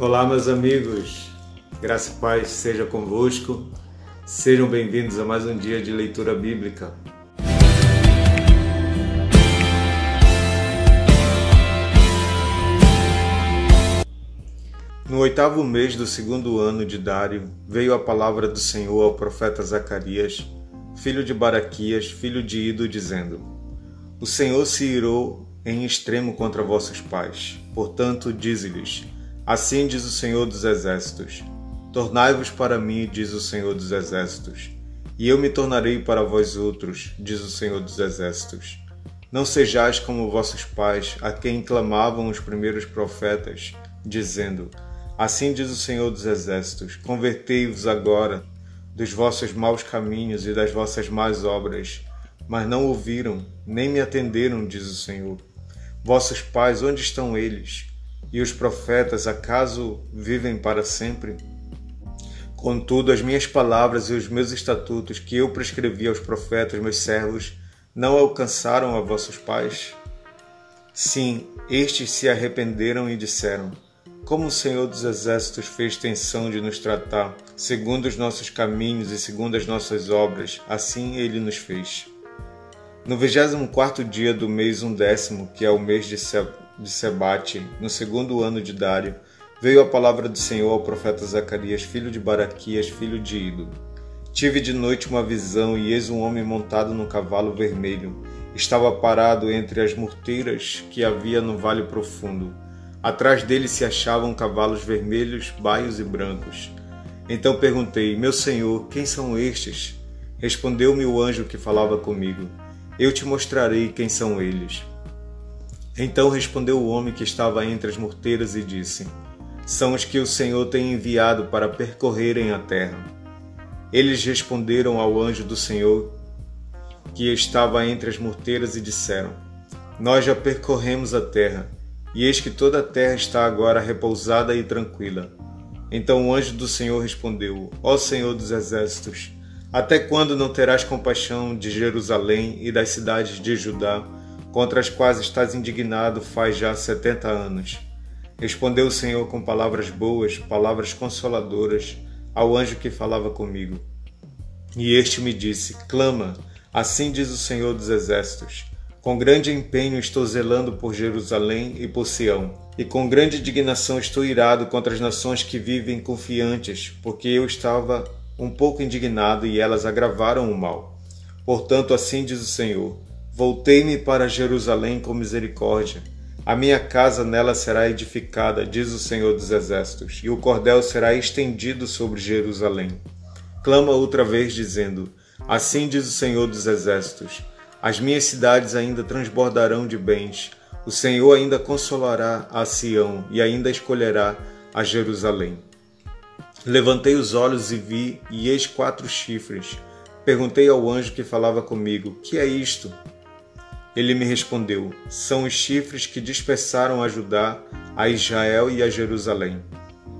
Olá, meus amigos, graça e paz seja convosco. Sejam bem-vindos a mais um dia de leitura bíblica. No oitavo mês do segundo ano de Dário, veio a palavra do Senhor ao profeta Zacarias, filho de Baraquias, filho de Ido, dizendo: O Senhor se irou em extremo contra vossos pais. Portanto, dize-lhes: Assim diz o Senhor dos Exércitos: Tornai-vos para mim, diz o Senhor dos Exércitos, e eu me tornarei para vós outros, diz o Senhor dos Exércitos. Não sejais como vossos pais, a quem clamavam os primeiros profetas, dizendo: Assim diz o Senhor dos Exércitos: Convertei-vos agora dos vossos maus caminhos e das vossas más obras. Mas não ouviram, nem me atenderam, diz o Senhor. Vossos pais, onde estão eles? E os profetas, acaso vivem para sempre? Contudo, as minhas palavras e os meus estatutos que eu prescrevi aos profetas, meus servos, não alcançaram a vossos pais? Sim, estes se arrependeram e disseram: Como o Senhor dos Exércitos fez tensão de nos tratar, segundo os nossos caminhos e segundo as nossas obras, assim ele nos fez. No vigésimo quarto dia do mês undécimo, que é o mês de, de Sebate, no segundo ano de Dário, veio a palavra do Senhor ao profeta Zacarias, filho de Baraquias, filho de Ido. Tive de noite uma visão, e eis um homem montado num cavalo vermelho. Estava parado entre as murteiras que havia no vale profundo. Atrás dele se achavam cavalos vermelhos, baios e brancos. Então perguntei: Meu senhor, quem são estes? Respondeu-me o anjo que falava comigo eu te mostrarei quem são eles. Então respondeu o homem que estava entre as morteiras e disse: São os que o Senhor tem enviado para percorrerem a terra. Eles responderam ao anjo do Senhor que estava entre as morteiras e disseram: Nós já percorremos a terra, e eis que toda a terra está agora repousada e tranquila. Então o anjo do Senhor respondeu: Ó Senhor dos exércitos, até quando não terás compaixão de Jerusalém e das cidades de Judá, contra as quais estás indignado faz já setenta anos? Respondeu o Senhor com palavras boas, palavras consoladoras, ao anjo que falava comigo. E este me disse: Clama, assim diz o Senhor dos Exércitos. Com grande empenho estou zelando por Jerusalém e por Sião, e com grande indignação estou irado contra as nações que vivem confiantes, porque eu estava um pouco indignado e elas agravaram o mal. Portanto, assim diz o Senhor: Voltei-me para Jerusalém com misericórdia. A minha casa nela será edificada, diz o Senhor dos Exércitos, e o cordel será estendido sobre Jerusalém. Clama outra vez, dizendo: Assim diz o Senhor dos Exércitos: As minhas cidades ainda transbordarão de bens. O Senhor ainda consolará a Sião e ainda escolherá a Jerusalém. Levantei os olhos e vi, e eis quatro chifres. Perguntei ao anjo que falava comigo: Que é isto? Ele me respondeu: São os chifres que dispersaram a Judá, a Israel e a Jerusalém.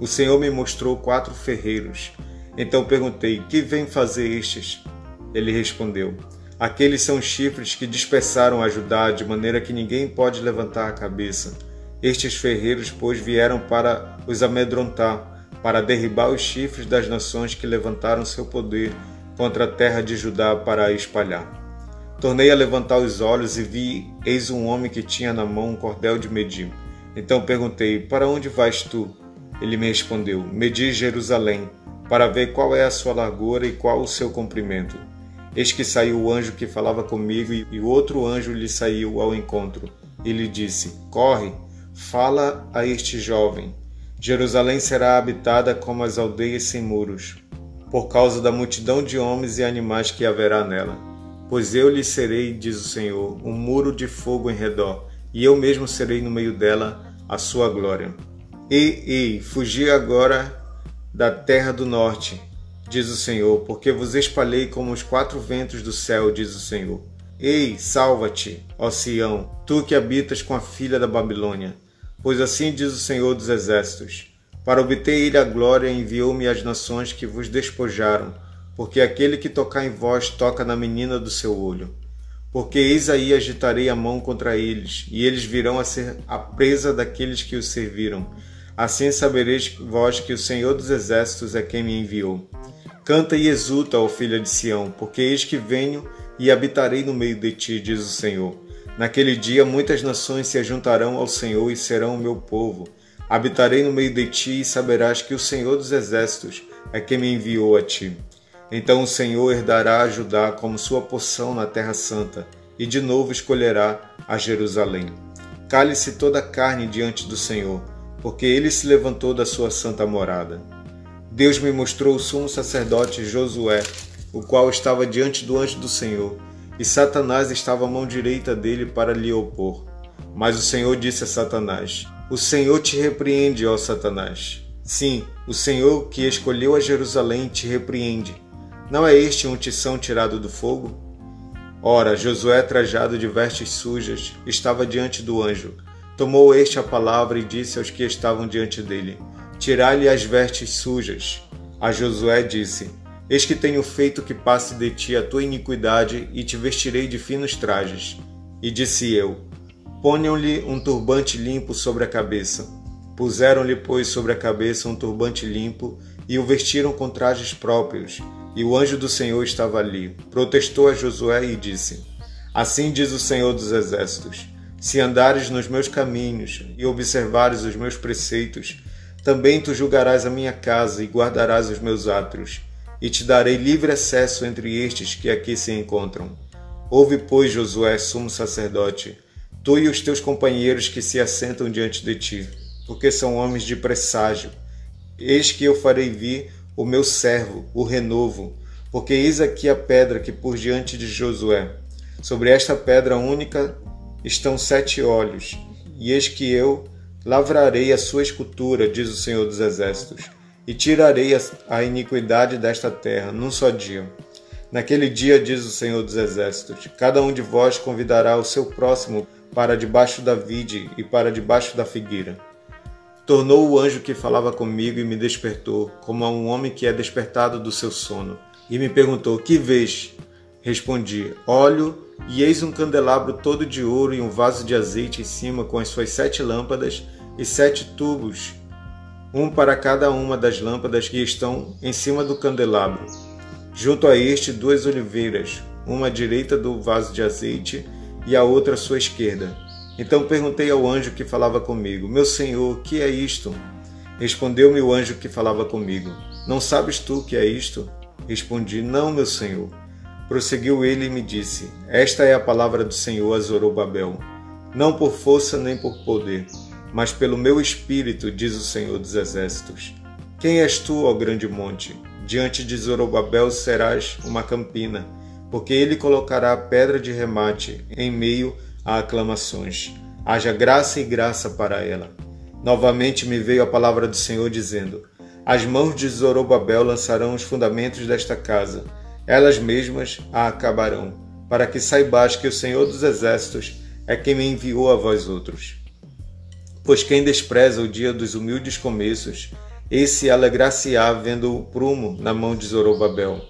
O Senhor me mostrou quatro ferreiros. Então perguntei: Que vêm fazer estes? Ele respondeu: Aqueles são os chifres que dispersaram a Judá, de maneira que ninguém pode levantar a cabeça. Estes ferreiros, pois, vieram para os amedrontar para derribar os chifres das nações que levantaram seu poder contra a terra de Judá para a espalhar. Tornei a levantar os olhos e vi, eis um homem que tinha na mão um cordel de medir. Então perguntei: Para onde vais tu? Ele me respondeu: Medi Jerusalém, para ver qual é a sua largura e qual o seu comprimento. Eis que saiu o anjo que falava comigo, e outro anjo lhe saiu ao encontro. E lhe disse: Corre, fala a este jovem Jerusalém será habitada como as aldeias sem muros, por causa da multidão de homens e animais que haverá nela. Pois eu lhe serei, diz o Senhor, um muro de fogo em redor, e eu mesmo serei no meio dela a sua glória. Ei, ei, fugi agora da terra do norte, diz o Senhor, porque vos espalhei como os quatro ventos do céu, diz o Senhor. Ei, salva-te, ó Sião, tu que habitas com a filha da Babilônia Pois assim diz o Senhor dos Exércitos: Para obter ele a glória, enviou-me às nações que vos despojaram, porque aquele que tocar em vós toca na menina do seu olho. Porque eis aí agitarei a mão contra eles, e eles virão a ser a presa daqueles que os serviram. Assim sabereis vós que o Senhor dos Exércitos é quem me enviou. Canta e exulta, ó filha de Sião, porque eis que venho e habitarei no meio de ti, diz o Senhor. Naquele dia muitas nações se ajuntarão ao Senhor e serão o meu povo. Habitarei no meio de ti e saberás que o Senhor dos Exércitos é quem me enviou a ti. Então o Senhor herdará a Judá como sua porção na terra santa, e de novo escolherá a Jerusalém. Cale-se toda a carne diante do Senhor, porque ele se levantou da sua santa morada. Deus me mostrou o sumo sacerdote Josué, o qual estava diante do anjo do Senhor, e Satanás estava à mão direita dele para lhe opor. Mas o Senhor disse a Satanás: O Senhor te repreende, ó Satanás. Sim, o Senhor que escolheu a Jerusalém te repreende. Não é este um tição tirado do fogo? Ora, Josué, trajado de vestes sujas, estava diante do anjo. Tomou este a palavra e disse aos que estavam diante dele: Tirai-lhe as vestes sujas. A Josué disse: Eis que tenho feito que passe de ti a tua iniquidade e te vestirei de finos trajes. E disse eu: Ponham-lhe um turbante limpo sobre a cabeça. Puseram-lhe, pois, sobre a cabeça um turbante limpo e o vestiram com trajes próprios e o anjo do Senhor estava ali. Protestou a Josué e disse: Assim diz o Senhor dos Exércitos: Se andares nos meus caminhos e observares os meus preceitos, também tu julgarás a minha casa e guardarás os meus átrios, e te darei livre acesso entre estes que aqui se encontram. Ouve, pois, Josué, sumo sacerdote, tu e os teus companheiros que se assentam diante de ti, porque são homens de presságio. Eis que eu farei vir o meu servo, o renovo, porque eis aqui a pedra que por diante de Josué. Sobre esta pedra única estão sete olhos, e eis que eu lavrarei a sua escultura, diz o Senhor dos Exércitos, e tirarei a iniquidade desta terra num só dia. Naquele dia, diz o Senhor dos Exércitos, cada um de vós convidará o seu próximo para debaixo da vide e para debaixo da figueira Tornou o anjo que falava comigo e me despertou, como a um homem que é despertado do seu sono, e me perguntou: Que vês? Respondi: Olho, e eis um candelabro todo de ouro e um vaso de azeite em cima com as suas sete lâmpadas e sete tubos, um para cada uma das lâmpadas que estão em cima do candelabro. Junto a este, duas oliveiras, uma à direita do vaso de azeite e a outra à sua esquerda então perguntei ao anjo que falava comigo: Meu senhor, que é isto? Respondeu-me o anjo que falava comigo: Não sabes tu que é isto? Respondi: Não, meu senhor. Prosseguiu ele e me disse: Esta é a palavra do Senhor a Zorobabel. Não por força nem por poder, mas pelo meu espírito, diz o Senhor dos Exércitos. Quem és tu, ó grande monte? Diante de Zorobabel serás uma campina, porque ele colocará a pedra de remate em meio aclamações. Haja graça e graça para ela. Novamente me veio a palavra do Senhor dizendo: As mãos de Zorobabel lançarão os fundamentos desta casa, elas mesmas a acabarão, para que saibais que o Senhor dos Exércitos é quem me enviou a vós outros. Pois quem despreza o dia dos humildes começos, esse alegrar-se-á vendo o prumo na mão de Zorobabel.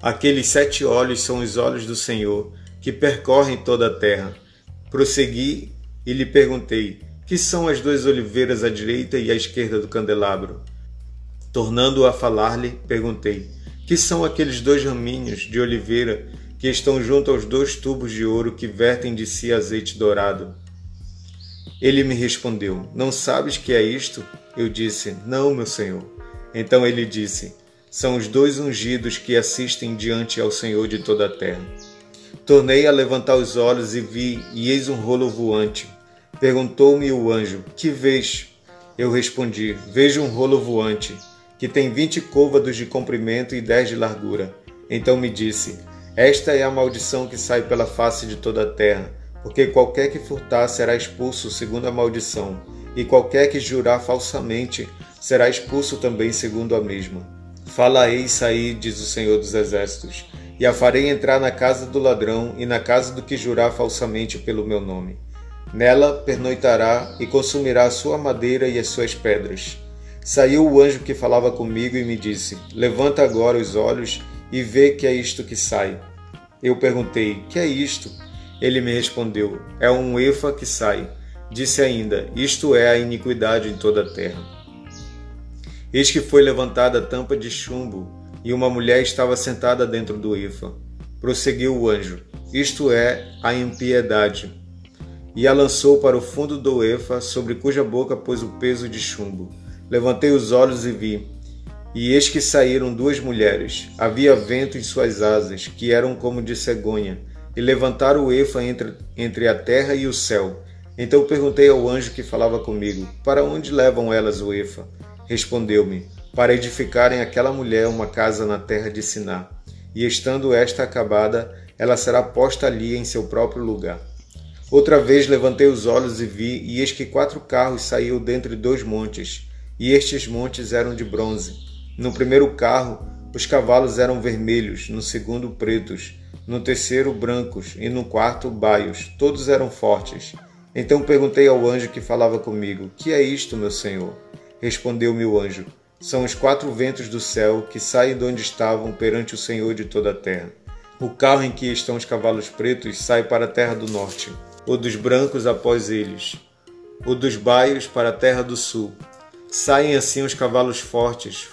Aqueles sete olhos são os olhos do Senhor, que percorrem toda a terra. Prossegui e lhe perguntei: Que são as duas oliveiras à direita e à esquerda do candelabro? Tornando a falar-lhe, perguntei: Que são aqueles dois raminhos de oliveira que estão junto aos dois tubos de ouro que vertem de si azeite dourado? Ele me respondeu: Não sabes que é isto? Eu disse: Não, meu senhor. Então ele disse: São os dois ungidos que assistem diante ao Senhor de toda a terra. Tornei a levantar os olhos e vi, e eis um rolo voante. Perguntou-me o anjo: Que vês? Eu respondi: Vejo um rolo voante, que tem vinte côvados de comprimento e dez de largura. Então me disse: Esta é a maldição que sai pela face de toda a terra, porque qualquer que furtar será expulso segundo a maldição, e qualquer que jurar falsamente será expulso também segundo a mesma. Fala aí, diz o Senhor dos Exércitos e a farei entrar na casa do ladrão e na casa do que jurar falsamente pelo meu nome. Nela pernoitará e consumirá a sua madeira e as suas pedras. Saiu o anjo que falava comigo e me disse: Levanta agora os olhos e vê que é isto que sai. Eu perguntei: Que é isto? Ele me respondeu: É um efa que sai. Disse ainda: Isto é a iniquidade em toda a terra. Eis que foi levantada a tampa de chumbo, e uma mulher estava sentada dentro do efa. Prosseguiu o anjo: Isto é a impiedade. E a lançou para o fundo do efa, sobre cuja boca pôs o peso de chumbo. Levantei os olhos e vi, e eis que saíram duas mulheres. Havia vento em suas asas, que eram como de cegonha, e levantaram o efa entre, entre a terra e o céu. Então perguntei ao anjo que falava comigo: Para onde levam elas o efa? Respondeu-me: Para edificarem aquela mulher uma casa na terra de Siná. E estando esta acabada, ela será posta ali em seu próprio lugar. Outra vez levantei os olhos e vi, e eis que quatro carros saíam dentre dois montes, e estes montes eram de bronze no primeiro carro, os cavalos eram vermelhos, no segundo, pretos, no terceiro, brancos e no quarto, baios. Todos eram fortes. Então perguntei ao anjo que falava comigo: Que é isto, meu senhor? Respondeu-me o anjo: São os quatro ventos do céu que saem de onde estavam perante o Senhor de toda a terra. O carro em que estão os cavalos pretos sai para a terra do norte, o dos brancos após eles, o dos baios para a terra do sul. Saem assim os cavalos fortes,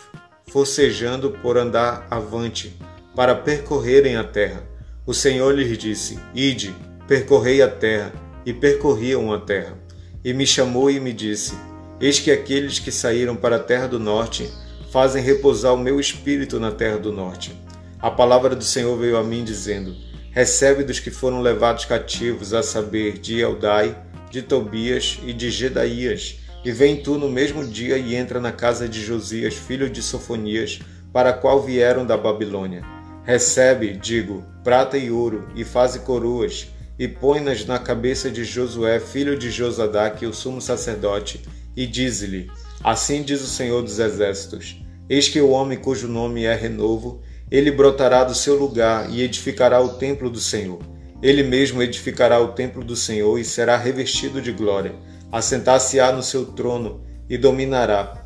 forcejando por andar avante, para percorrerem a terra. O Senhor lhes disse: Ide, percorrei a terra, e percorriam a terra. E me chamou e me disse: Eis que aqueles que saíram para a terra do norte fazem repousar o meu espírito na terra do norte. A palavra do Senhor veio a mim dizendo: Recebe dos que foram levados cativos, a saber, de Eldai, de Tobias e de Gedaías, e vem tu no mesmo dia e entra na casa de Josias, filho de Sofonias, para a qual vieram da Babilônia. Recebe, digo, prata e ouro, e faze coroas, e põe-nas na cabeça de Josué, filho de Josadaque, o sumo sacerdote, e dize-lhe: Assim diz o Senhor dos Exércitos: Eis que o homem cujo nome é renovo, ele brotará do seu lugar e edificará o templo do Senhor. Ele mesmo edificará o templo do Senhor e será revestido de glória assentar-se-á no seu trono e dominará,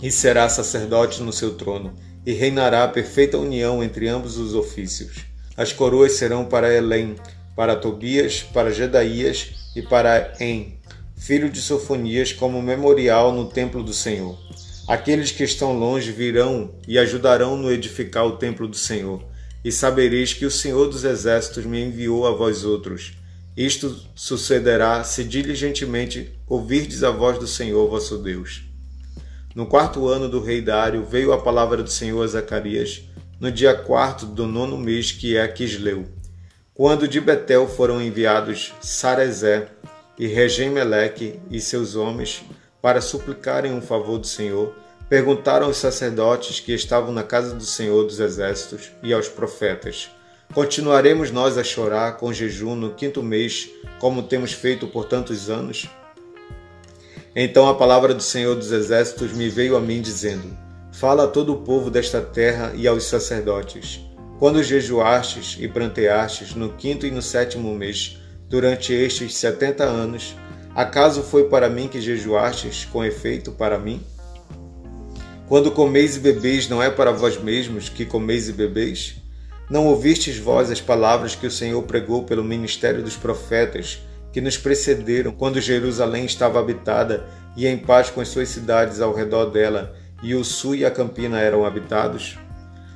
e será sacerdote no seu trono, e reinará a perfeita união entre ambos os ofícios. As coroas serão para Elém, para Tobias, para Jedaías e para En, filho de Sofonias, como memorial no templo do Senhor. Aqueles que estão longe virão e ajudarão no edificar o templo do Senhor, e sabereis que o Senhor dos Exércitos me enviou a vós outros isto sucederá se diligentemente ouvirdes a voz do Senhor vosso Deus. No quarto ano do rei Dário veio a palavra do Senhor a Zacarias, no dia quarto do nono mês, que é Quisleu, quando de Betel foram enviados Sarezé e Regem-Meleque e seus homens para suplicarem um favor do Senhor, perguntaram aos sacerdotes que estavam na casa do Senhor dos Exércitos e aos profetas: Continuaremos nós a chorar com jejum no quinto mês, como temos feito por tantos anos? Então a palavra do Senhor dos Exércitos me veio a mim, dizendo: Fala a todo o povo desta terra e aos sacerdotes. Quando jejuastes e pranteastes no quinto e no sétimo mês, durante estes setenta anos, acaso foi para mim que jejuastes com efeito para mim? Quando comeis e bebeis, não é para vós mesmos que comeis e bebeis? Não ouvistes vós as palavras que o Senhor pregou pelo ministério dos profetas que nos precederam quando Jerusalém estava habitada e em paz com as suas cidades ao redor dela, e o sul e a campina eram habitados?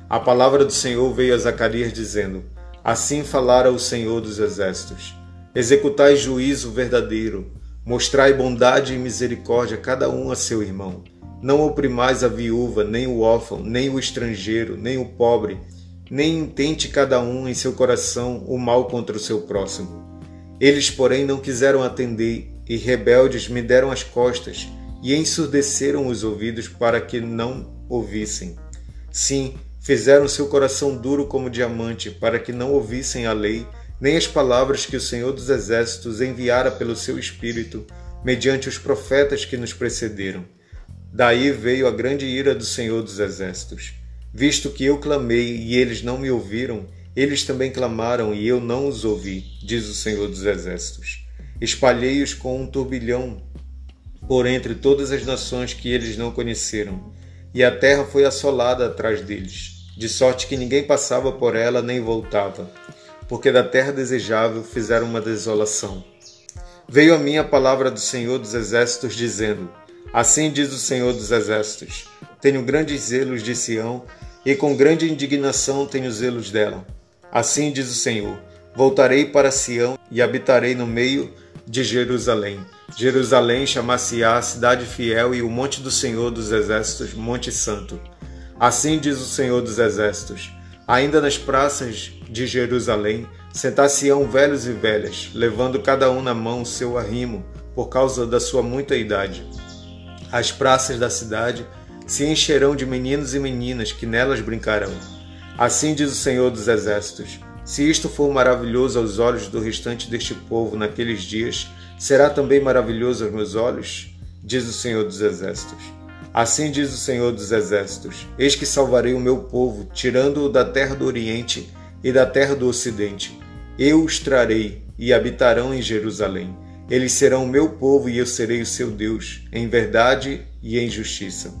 A palavra do Senhor veio a Zacarias dizendo: Assim falara o Senhor dos exércitos: Executai juízo verdadeiro, mostrai bondade e misericórdia cada um a seu irmão. Não oprimais a viúva, nem o órfão, nem o estrangeiro, nem o pobre, nem intente cada um em seu coração o mal contra o seu próximo. Eles, porém, não quiseram atender, e rebeldes me deram as costas, e ensurdeceram os ouvidos para que não ouvissem. Sim, fizeram seu coração duro como diamante, para que não ouvissem a lei, nem as palavras que o Senhor dos Exércitos enviara pelo seu Espírito, mediante os profetas que nos precederam. Daí veio a grande ira do Senhor dos Exércitos. Visto que eu clamei e eles não me ouviram, eles também clamaram e eu não os ouvi, diz o Senhor dos Exércitos. Espalhei-os com um turbilhão por entre todas as nações que eles não conheceram, e a terra foi assolada atrás deles, de sorte que ninguém passava por ela nem voltava, porque da terra desejável fizeram uma desolação. veio a mim a palavra do Senhor dos Exércitos, dizendo: Assim diz o Senhor dos Exércitos: Tenho grandes zelos de Sião, e com grande indignação tenho zelos dela. Assim diz o Senhor: Voltarei para Sião e habitarei no meio de Jerusalém. Jerusalém chamar-se-á cidade fiel e o monte do Senhor dos Exércitos, Monte Santo. Assim diz o Senhor dos Exércitos: Ainda nas praças de Jerusalém sentar-se-ão velhos e velhas, levando cada um na mão o seu arrimo, por causa da sua muita idade. As praças da cidade se encherão de meninos e meninas que nelas brincarão. Assim diz o Senhor dos Exércitos: Se isto for maravilhoso aos olhos do restante deste povo naqueles dias, será também maravilhoso aos meus olhos? Diz o Senhor dos Exércitos. Assim diz o Senhor dos Exércitos: Eis que salvarei o meu povo, tirando-o da terra do Oriente e da terra do Ocidente. Eu os trarei e habitarão em Jerusalém. Eles serão o meu povo e eu serei o seu Deus, em verdade e em justiça.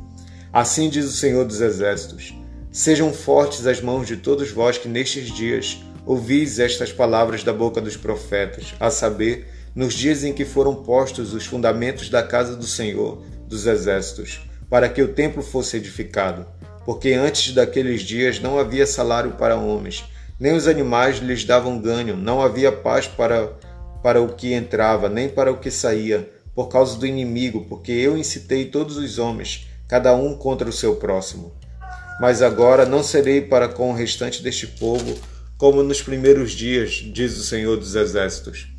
Assim diz o Senhor dos Exércitos: Sejam fortes as mãos de todos vós que nestes dias ouvis estas palavras da boca dos profetas, a saber, nos dias em que foram postos os fundamentos da casa do Senhor dos Exércitos para que o templo fosse edificado, porque antes daqueles dias não havia salário para homens, nem os animais lhes davam ganho, não havia paz para, para o que entrava, nem para o que saía, por causa do inimigo, porque eu incitei todos os homens, cada um contra o seu próximo. Mas agora não serei para com o restante deste povo como nos primeiros dias, diz o Senhor dos Exércitos.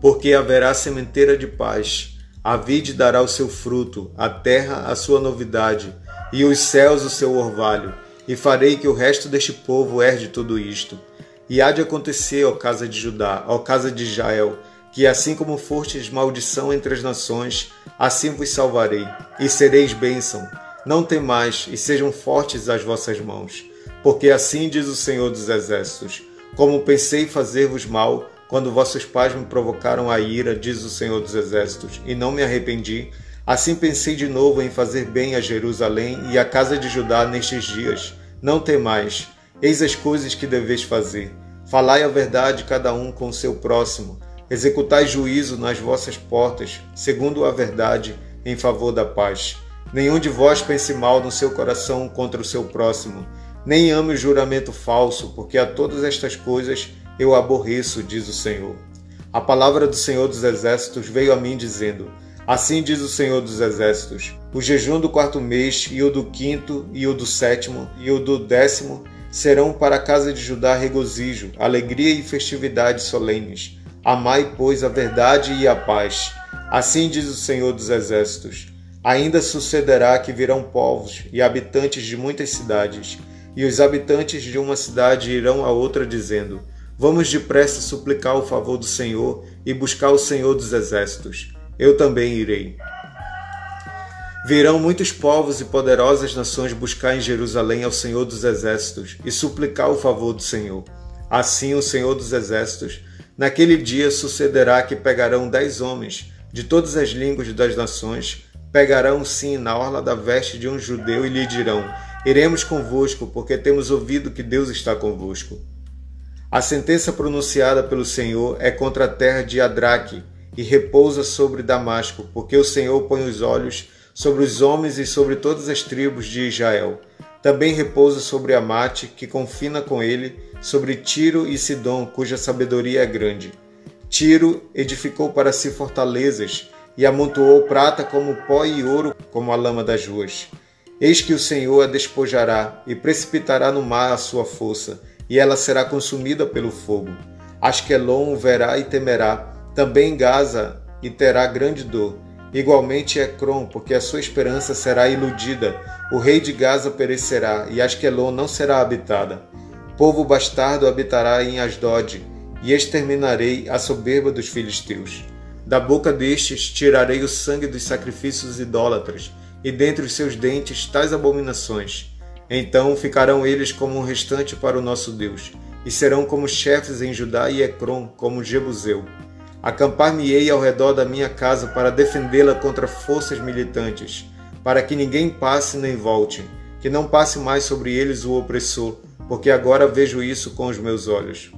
Porque haverá sementeira de paz, a vide dará o seu fruto, a terra a sua novidade, e os céus o seu orvalho, e farei que o resto deste povo herde tudo isto. E há de acontecer, ó casa de Judá, ó casa de Israel, que assim como fostes maldição entre as nações, assim vos salvarei, e sereis bênção. Não temais, e sejam fortes as vossas mãos, porque assim diz o Senhor dos Exércitos: Como pensei fazer-vos mal, quando vossos pais me provocaram a ira, diz o Senhor dos Exércitos, e não me arrependi, assim pensei de novo em fazer bem a Jerusalém e à casa de Judá nestes dias. Não temais, eis as coisas que deveis fazer. Falai a verdade cada um com o seu próximo. Executai juízo nas vossas portas, segundo a verdade, em favor da paz. Nenhum de vós pense mal no seu coração contra o seu próximo, nem ame o juramento falso, porque a todas estas coisas eu aborreço, diz o Senhor. A palavra do Senhor dos Exércitos veio a mim dizendo: Assim diz o Senhor dos Exércitos: O jejum do quarto mês, e o do quinto, e o do sétimo, e o do décimo serão para a casa de Judá regozijo, alegria e festividades solenes. Amai, pois, a verdade e a paz. Assim diz o Senhor dos Exércitos. Ainda sucederá que virão povos e habitantes de muitas cidades, e os habitantes de uma cidade irão a outra, dizendo: Vamos depressa suplicar o favor do Senhor e buscar o Senhor dos exércitos. Eu também irei. Virão muitos povos e poderosas nações buscar em Jerusalém ao Senhor dos exércitos e suplicar o favor do Senhor. Assim, o Senhor dos exércitos, naquele dia sucederá que pegarão dez homens de todas as línguas das nações, pegarão sim na orla da veste de um judeu e lhe dirão: Iremos convosco, porque temos ouvido que Deus está convosco. A sentença pronunciada pelo Senhor é contra a terra de Adraque e repousa sobre Damasco, porque o Senhor põe os olhos sobre os homens e sobre todas as tribos de Israel. Também repousa sobre Amate, que confina com ele, sobre Tiro e Sidom, cuja sabedoria é grande. Tiro edificou para si fortalezas e amontoou prata como pó e ouro como a lama das ruas. Eis que o Senhor a despojará e precipitará no mar a sua força e ela será consumida pelo fogo. Asquelon verá e temerá, também Gaza e terá grande dor. Igualmente Ecrom, porque a sua esperança será iludida. O rei de Gaza perecerá, e Asquelon não será habitada. Povo bastardo habitará em Asdod, e exterminarei a soberba dos filisteus. Da boca destes tirarei o sangue dos sacrifícios idólatras, e dentre os seus dentes tais abominações então ficarão eles como um restante para o nosso Deus, e serão como chefes em Judá e Ecrom, como Jebuseu. Acampar-me-ei ao redor da minha casa para defendê-la contra forças militantes, para que ninguém passe nem volte, que não passe mais sobre eles o opressor, porque agora vejo isso com os meus olhos.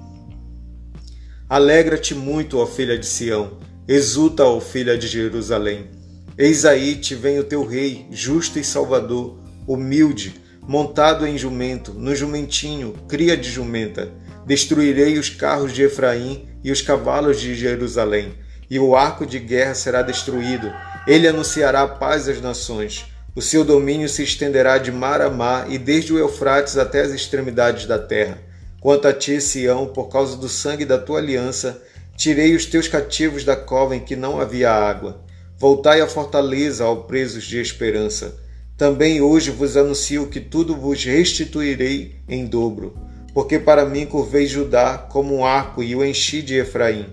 Alegra-te muito, ó filha de Sião, exulta, ó filha de Jerusalém. Eis aí te vem o teu rei, justo e salvador, humilde, montado em jumento, no jumentinho, cria de jumenta. Destruirei os carros de Efraim e os cavalos de Jerusalém, e o arco de guerra será destruído. Ele anunciará paz às nações. O seu domínio se estenderá de mar a mar e desde o Eufrates até as extremidades da terra. Quanto a ti, Sião, por causa do sangue da tua aliança, tirei os teus cativos da cova em que não havia água. Voltai à fortaleza, ao presos de esperança. Também hoje vos anuncio que tudo vos restituirei em dobro, porque para mim curvei Judá como um arco e o enchi de Efraim.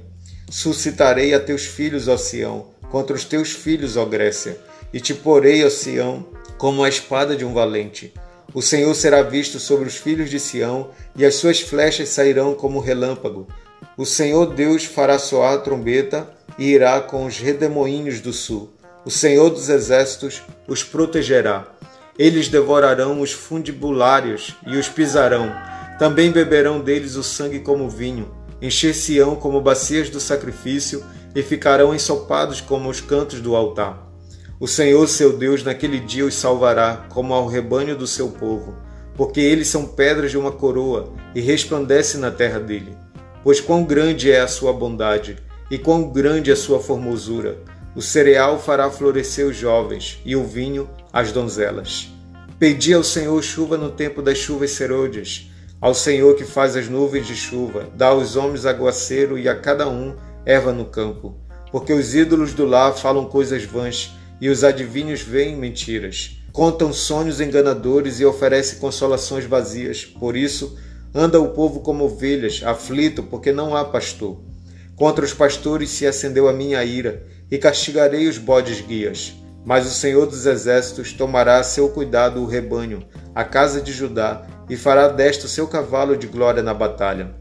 Suscitarei a teus filhos, ó Sião, contra os teus filhos, ó Grécia, e te porei, ó Sião, como a espada de um valente. O Senhor será visto sobre os filhos de Sião, e as suas flechas sairão como relâmpago. O Senhor Deus fará soar a trombeta e irá com os redemoinhos do sul. O Senhor dos exércitos os protegerá. Eles devorarão os fundibulários e os pisarão. Também beberão deles o sangue como vinho. Encher-se-ão como bacias do sacrifício e ficarão ensopados como os cantos do altar. O Senhor seu Deus naquele dia os salvará, como ao rebanho do seu povo, porque eles são pedras de uma coroa e resplandece na terra dele. Pois quão grande é a sua bondade e quão grande a sua formosura! O cereal fará florescer os jovens e o vinho as donzelas. Pedi ao Senhor chuva no tempo das chuvas serôdias, ao Senhor que faz as nuvens de chuva, dá aos homens aguaceiro e a cada um erva no campo. Porque os ídolos do lar falam coisas vãs e os adivinhos veem mentiras. Contam sonhos enganadores e oferecem consolações vazias. Por isso, anda o povo como ovelhas, aflito, porque não há pastor. Contra os pastores se acendeu a minha ira, e castigarei os bodes guias. Mas o Senhor dos Exércitos tomará a seu cuidado o rebanho, a casa de Judá, e fará desta o seu cavalo de glória na batalha.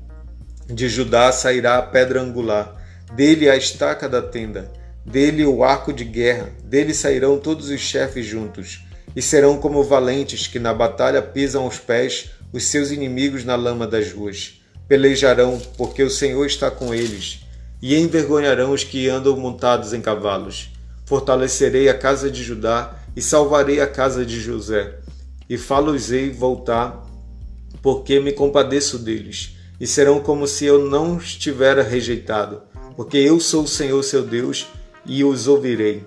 De Judá sairá a pedra angular, dele a estaca da tenda dele o arco de guerra, dele sairão todos os chefes juntos, e serão como valentes que na batalha pisam aos pés os seus inimigos na lama das ruas. Pelejarão, porque o Senhor está com eles, e envergonharão os que andam montados em cavalos. Fortalecerei a casa de Judá e salvarei a casa de José, e falo-os-ei voltar, porque me compadeço deles, e serão como se eu não os tivera rejeitado, porque eu sou o Senhor seu Deus, e os ouvirei.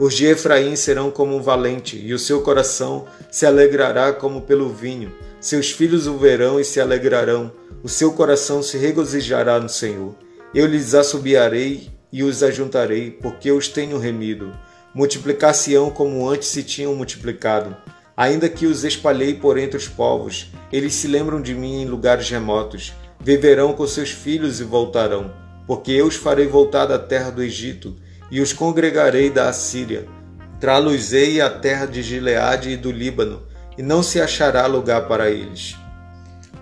Os de Efraim serão como um valente, e o seu coração se alegrará como pelo vinho. Seus filhos o verão e se alegrarão, o seu coração se regozijará no Senhor. Eu lhes assobiarei e os ajuntarei, porque os tenho remido. Multiplicar-se-ão como antes se tinham multiplicado. Ainda que os espalhei por entre os povos, eles se lembram de mim em lugares remotos. Viverão com seus filhos e voltarão, porque eu os farei voltar da terra do Egito e os congregarei da Assíria. Trá-los-ei à terra de Gileade e do Líbano, e não se achará lugar para eles.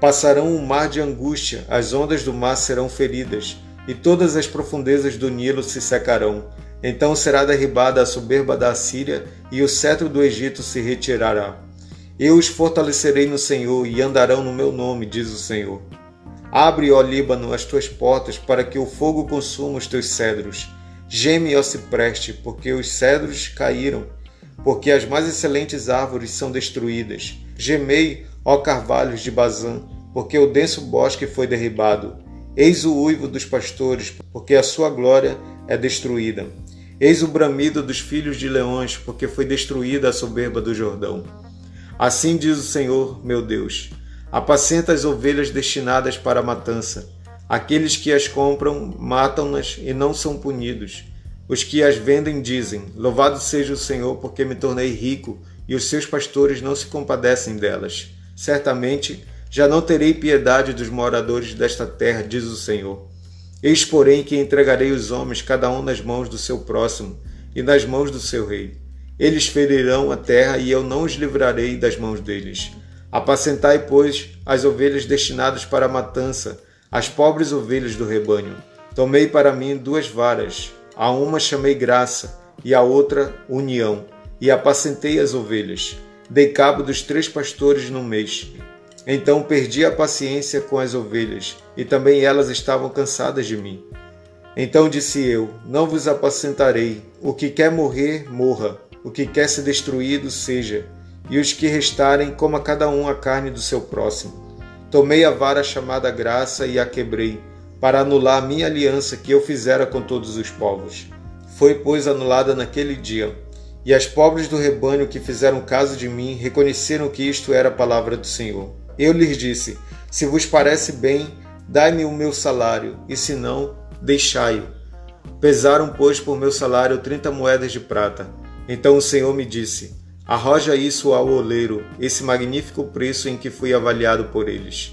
Passarão um mar de angústia, as ondas do mar serão feridas, e todas as profundezas do Nilo se secarão. Então será derribada a soberba da Assíria, e o cetro do Egito se retirará. Eu os fortalecerei no Senhor, e andarão no meu nome, diz o Senhor. Abre, ó Líbano, as tuas portas, para que o fogo consuma os teus cedros Geme, ó cipreste, porque os cedros caíram, porque as mais excelentes árvores são destruídas. Gemei, ó carvalhos de Bazã, porque o denso bosque foi derribado. Eis o uivo dos pastores, porque a sua glória é destruída. Eis o bramido dos filhos de leões, porque foi destruída a soberba do Jordão. Assim diz o Senhor, meu Deus: apacenta as ovelhas destinadas para a matança Aqueles que as compram matam-nas e não são punidos. Os que as vendem dizem: Louvado seja o Senhor, porque me tornei rico, e os seus pastores não se compadecem delas. Certamente já não terei piedade dos moradores desta terra, diz o Senhor. Eis, porém, que entregarei os homens, cada um nas mãos do seu próximo e nas mãos do seu rei. Eles ferirão a terra e eu não os livrarei das mãos deles. Apacentai, pois, as ovelhas destinadas para a matança, as pobres ovelhas do rebanho. Tomei para mim duas varas, a uma chamei graça e a outra união, e apacentei as ovelhas. Dei cabo dos três pastores no mês. Então perdi a paciência com as ovelhas, e também elas estavam cansadas de mim. Então disse eu: Não vos apacentarei. O que quer morrer, morra. O que quer ser destruído, seja. E os que restarem, coma cada um a carne do seu próximo. Tomei a vara chamada graça e a quebrei, para anular a minha aliança que eu fizera com todos os povos. Foi, pois, anulada naquele dia. E as pobres do rebanho que fizeram caso de mim reconheceram que isto era a palavra do Senhor. Eu lhes disse: Se vos parece bem, dai-me o meu salário, e se não, deixai-o. Pesaram, pois, por meu salário trinta moedas de prata. Então o Senhor me disse: Arroja isso ao oleiro, esse magnífico preço em que fui avaliado por eles.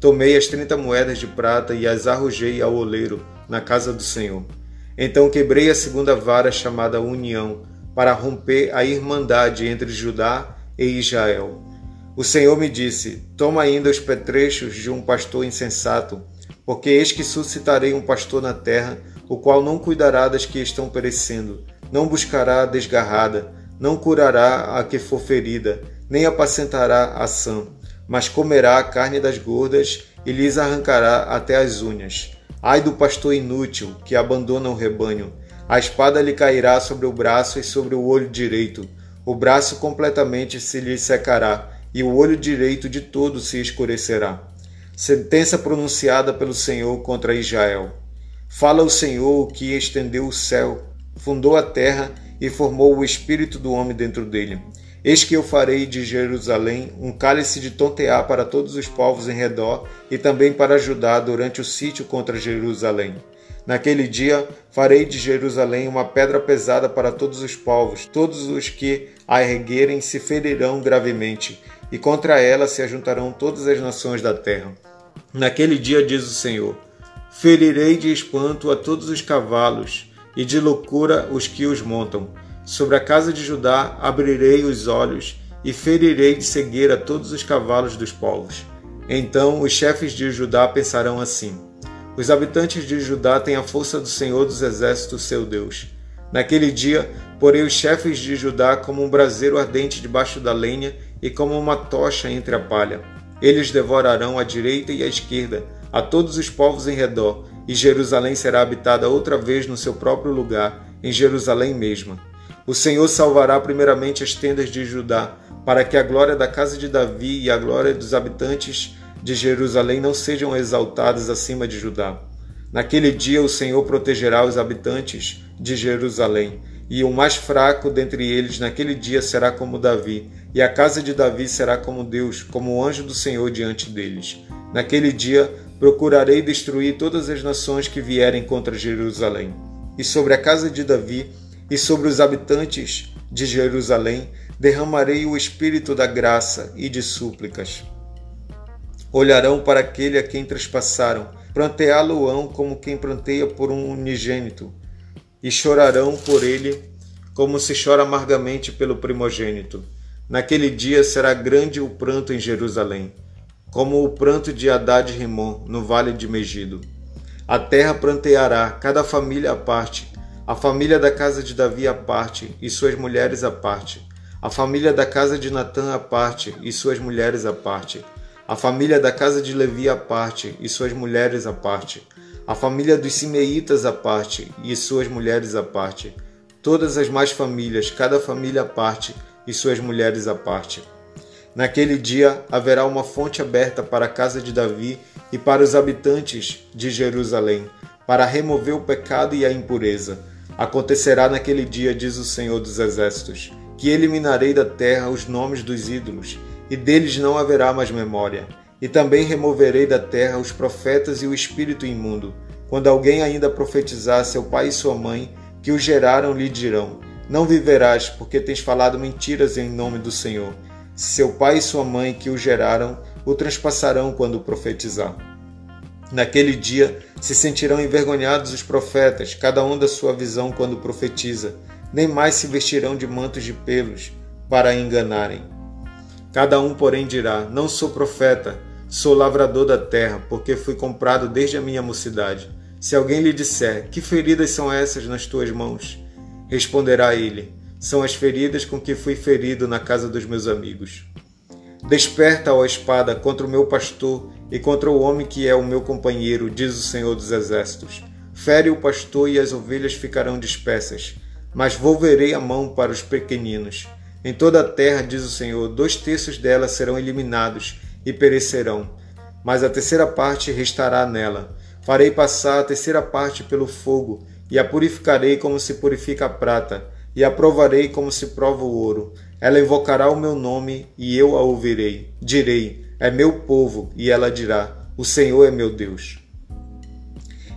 Tomei as trinta moedas de prata e as arrojei ao oleiro, na casa do Senhor. Então quebrei a segunda vara chamada União, para romper a irmandade entre Judá e Israel. O Senhor me disse: Toma ainda os petrechos de um pastor insensato, porque eis que suscitarei um pastor na terra, o qual não cuidará das que estão perecendo, não buscará a desgarrada, não curará a que for ferida, nem apacentará a sã, mas comerá a carne das gordas e lhes arrancará até as unhas. Ai do pastor inútil que abandona o rebanho. A espada lhe cairá sobre o braço e sobre o olho direito. O braço completamente se lhe secará e o olho direito de todo se escurecerá. Sentença pronunciada pelo Senhor contra Israel. Fala o Senhor que estendeu o céu, fundou a terra e formou o espírito do homem dentro dele. Eis que eu farei de Jerusalém um cálice de tontear para todos os povos em redor e também para Judá durante o sítio contra Jerusalém. Naquele dia farei de Jerusalém uma pedra pesada para todos os povos, todos os que a erguerem se ferirão gravemente, e contra ela se ajuntarão todas as nações da terra. Naquele dia, diz o Senhor: Ferirei de espanto a todos os cavalos, e de loucura os que os montam. Sobre a casa de Judá abrirei os olhos, e ferirei de cegueira todos os cavalos dos povos. Então os chefes de Judá pensarão assim: Os habitantes de Judá têm a força do Senhor dos exércitos, seu Deus. Naquele dia, porei os chefes de Judá como um braseiro ardente debaixo da lenha e como uma tocha entre a palha. Eles devorarão à direita e à esquerda a todos os povos em redor, e Jerusalém será habitada outra vez no seu próprio lugar, em Jerusalém mesma. O Senhor salvará primeiramente as tendas de Judá, para que a glória da casa de Davi e a glória dos habitantes de Jerusalém não sejam exaltadas acima de Judá. Naquele dia o Senhor protegerá os habitantes de Jerusalém, e o mais fraco dentre eles naquele dia será como Davi, e a casa de Davi será como Deus, como o anjo do Senhor diante deles. Naquele dia procurarei destruir todas as nações que vierem contra Jerusalém. E sobre a casa de Davi e sobre os habitantes de Jerusalém derramarei o espírito da graça e de súplicas. Olharão para aquele a quem trespassaram, planteá-lo-ão como quem planteia por um unigênito, e chorarão por ele como se chora amargamente pelo primogênito. Naquele dia será grande o pranto em Jerusalém, como o pranto de Haddad Rimon no vale de Megido. A terra pranteará, cada família à parte, a família da casa de Davi à parte, e suas mulheres à parte, a família da casa de Natã à parte, e suas mulheres à parte, a família da casa de Levi à parte, e suas mulheres à parte, a família dos Simeitas à parte, e suas mulheres à parte, todas as mais famílias, cada família à parte, e suas mulheres à parte. Naquele dia haverá uma fonte aberta para a casa de Davi e para os habitantes de Jerusalém, para remover o pecado e a impureza. Acontecerá naquele dia, diz o Senhor dos Exércitos, que eliminarei da terra os nomes dos ídolos, e deles não haverá mais memória. E também removerei da terra os profetas e o espírito imundo. Quando alguém ainda profetizar, seu pai e sua mãe, que o geraram, lhe dirão: não viverás, porque tens falado mentiras em nome do Senhor. Seu pai e sua mãe que o geraram o transpassarão quando profetizar. Naquele dia se sentirão envergonhados os profetas, cada um da sua visão quando profetiza, nem mais se vestirão de mantos de pelos para enganarem. Cada um, porém, dirá: Não sou profeta, sou lavrador da terra, porque fui comprado desde a minha mocidade. Se alguém lhe disser: Que feridas são essas nas tuas mãos? Responderá ele: São as feridas com que fui ferido na casa dos meus amigos. Desperta, ó espada, contra o meu pastor e contra o homem que é o meu companheiro, diz o Senhor dos Exércitos. Fere o pastor e as ovelhas ficarão dispersas, mas volverei a mão para os pequeninos. Em toda a terra, diz o Senhor, dois terços dela serão eliminados e perecerão, mas a terceira parte restará nela. Farei passar a terceira parte pelo fogo, e a purificarei como se purifica a prata, e a provarei como se prova o ouro. Ela invocará o meu nome, e eu a ouvirei. Direi: É meu povo, e ela dirá: O Senhor é meu Deus.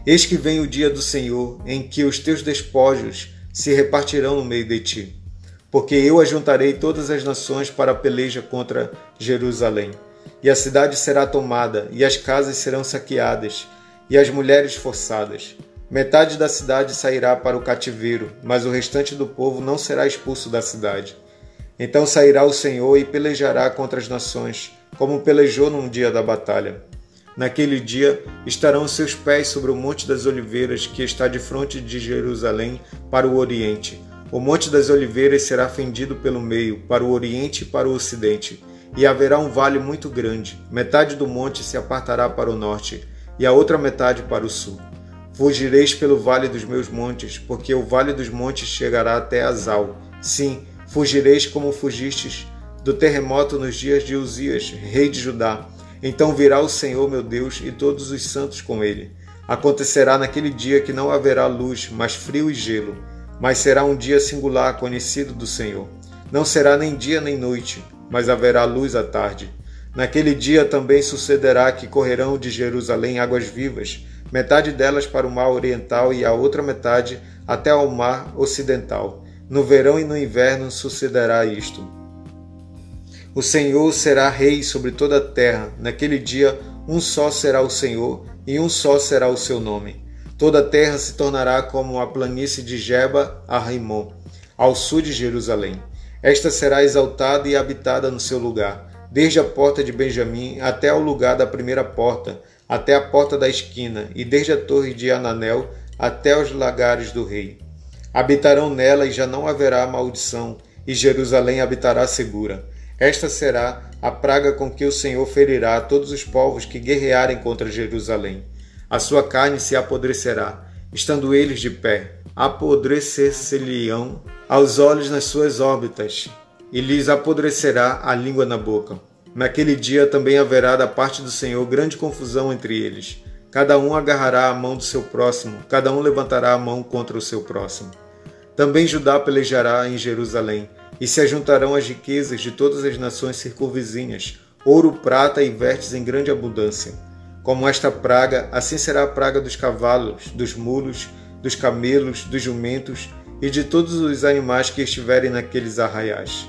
Eis que vem o dia do Senhor, em que os teus despojos se repartirão no meio de ti. Porque eu ajuntarei todas as nações para a peleja contra Jerusalém. E a cidade será tomada, e as casas serão saqueadas, e as mulheres forçadas. Metade da cidade sairá para o cativeiro, mas o restante do povo não será expulso da cidade. Então sairá o Senhor e pelejará contra as nações, como pelejou num dia da batalha. Naquele dia estarão seus pés sobre o Monte das Oliveiras, que está de frente de Jerusalém, para o oriente. O Monte das Oliveiras será fendido pelo meio, para o oriente e para o ocidente, e haverá um vale muito grande. Metade do monte se apartará para o norte, e a outra metade para o sul. Fugireis pelo vale dos meus montes, porque o vale dos montes chegará até Azal. Sim, fugireis como fugistes do terremoto nos dias de Uzias, rei de Judá. Então virá o Senhor meu Deus e todos os santos com ele. Acontecerá naquele dia que não haverá luz, mas frio e gelo. Mas será um dia singular conhecido do Senhor. Não será nem dia nem noite, mas haverá luz à tarde. Naquele dia também sucederá que correrão de Jerusalém águas vivas, metade delas para o mar oriental e a outra metade até ao mar ocidental. No verão e no inverno sucederá isto. O Senhor será rei sobre toda a terra. Naquele dia, um só será o Senhor e um só será o seu nome. Toda a terra se tornará como a planície de Jeba a Rimon, ao sul de Jerusalém. Esta será exaltada e habitada no seu lugar desde a porta de Benjamim até ao lugar da primeira porta, até a porta da esquina, e desde a torre de Ananel até os lagares do rei. Habitarão nela e já não haverá maldição, e Jerusalém habitará segura. Esta será a praga com que o Senhor ferirá todos os povos que guerrearem contra Jerusalém. A sua carne se apodrecerá, estando eles de pé. Apodrecer-se-lhe-ão aos olhos nas suas órbitas, e lhes apodrecerá a língua na boca. Naquele dia também haverá da parte do Senhor grande confusão entre eles. Cada um agarrará a mão do seu próximo, cada um levantará a mão contra o seu próximo. Também Judá pelejará em Jerusalém, e se ajuntarão as riquezas de todas as nações circunvizinhas, ouro, prata e vertes em grande abundância. Como esta praga, assim será a praga dos cavalos, dos mulos, dos camelos, dos jumentos e de todos os animais que estiverem naqueles arraiais.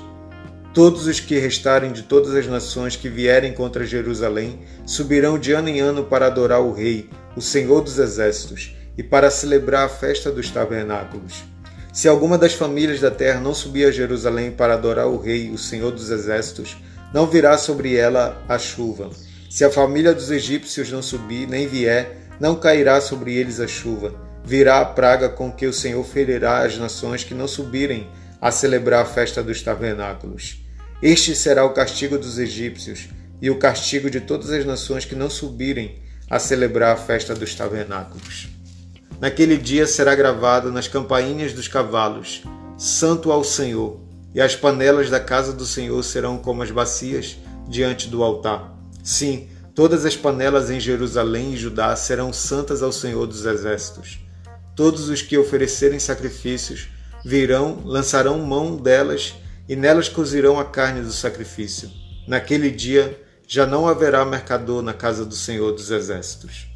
Todos os que restarem de todas as nações que vierem contra Jerusalém subirão de ano em ano para adorar o Rei, o Senhor dos Exércitos, e para celebrar a festa dos tabernáculos. Se alguma das famílias da terra não subir a Jerusalém para adorar o Rei, o Senhor dos Exércitos, não virá sobre ela a chuva. Se a família dos egípcios não subir, nem vier, não cairá sobre eles a chuva. Virá a praga com que o Senhor ferirá as nações que não subirem a celebrar a festa dos tabernáculos. Este será o castigo dos egípcios e o castigo de todas as nações que não subirem a celebrar a festa dos tabernáculos. Naquele dia será gravado nas campainhas dos cavalos: Santo ao Senhor, e as panelas da casa do Senhor serão como as bacias diante do altar. Sim, todas as panelas em Jerusalém e Judá serão santas ao Senhor dos Exércitos. Todos os que oferecerem sacrifícios virão, lançarão mão delas e nelas cozirão a carne do sacrifício. Naquele dia já não haverá mercador na casa do Senhor dos Exércitos.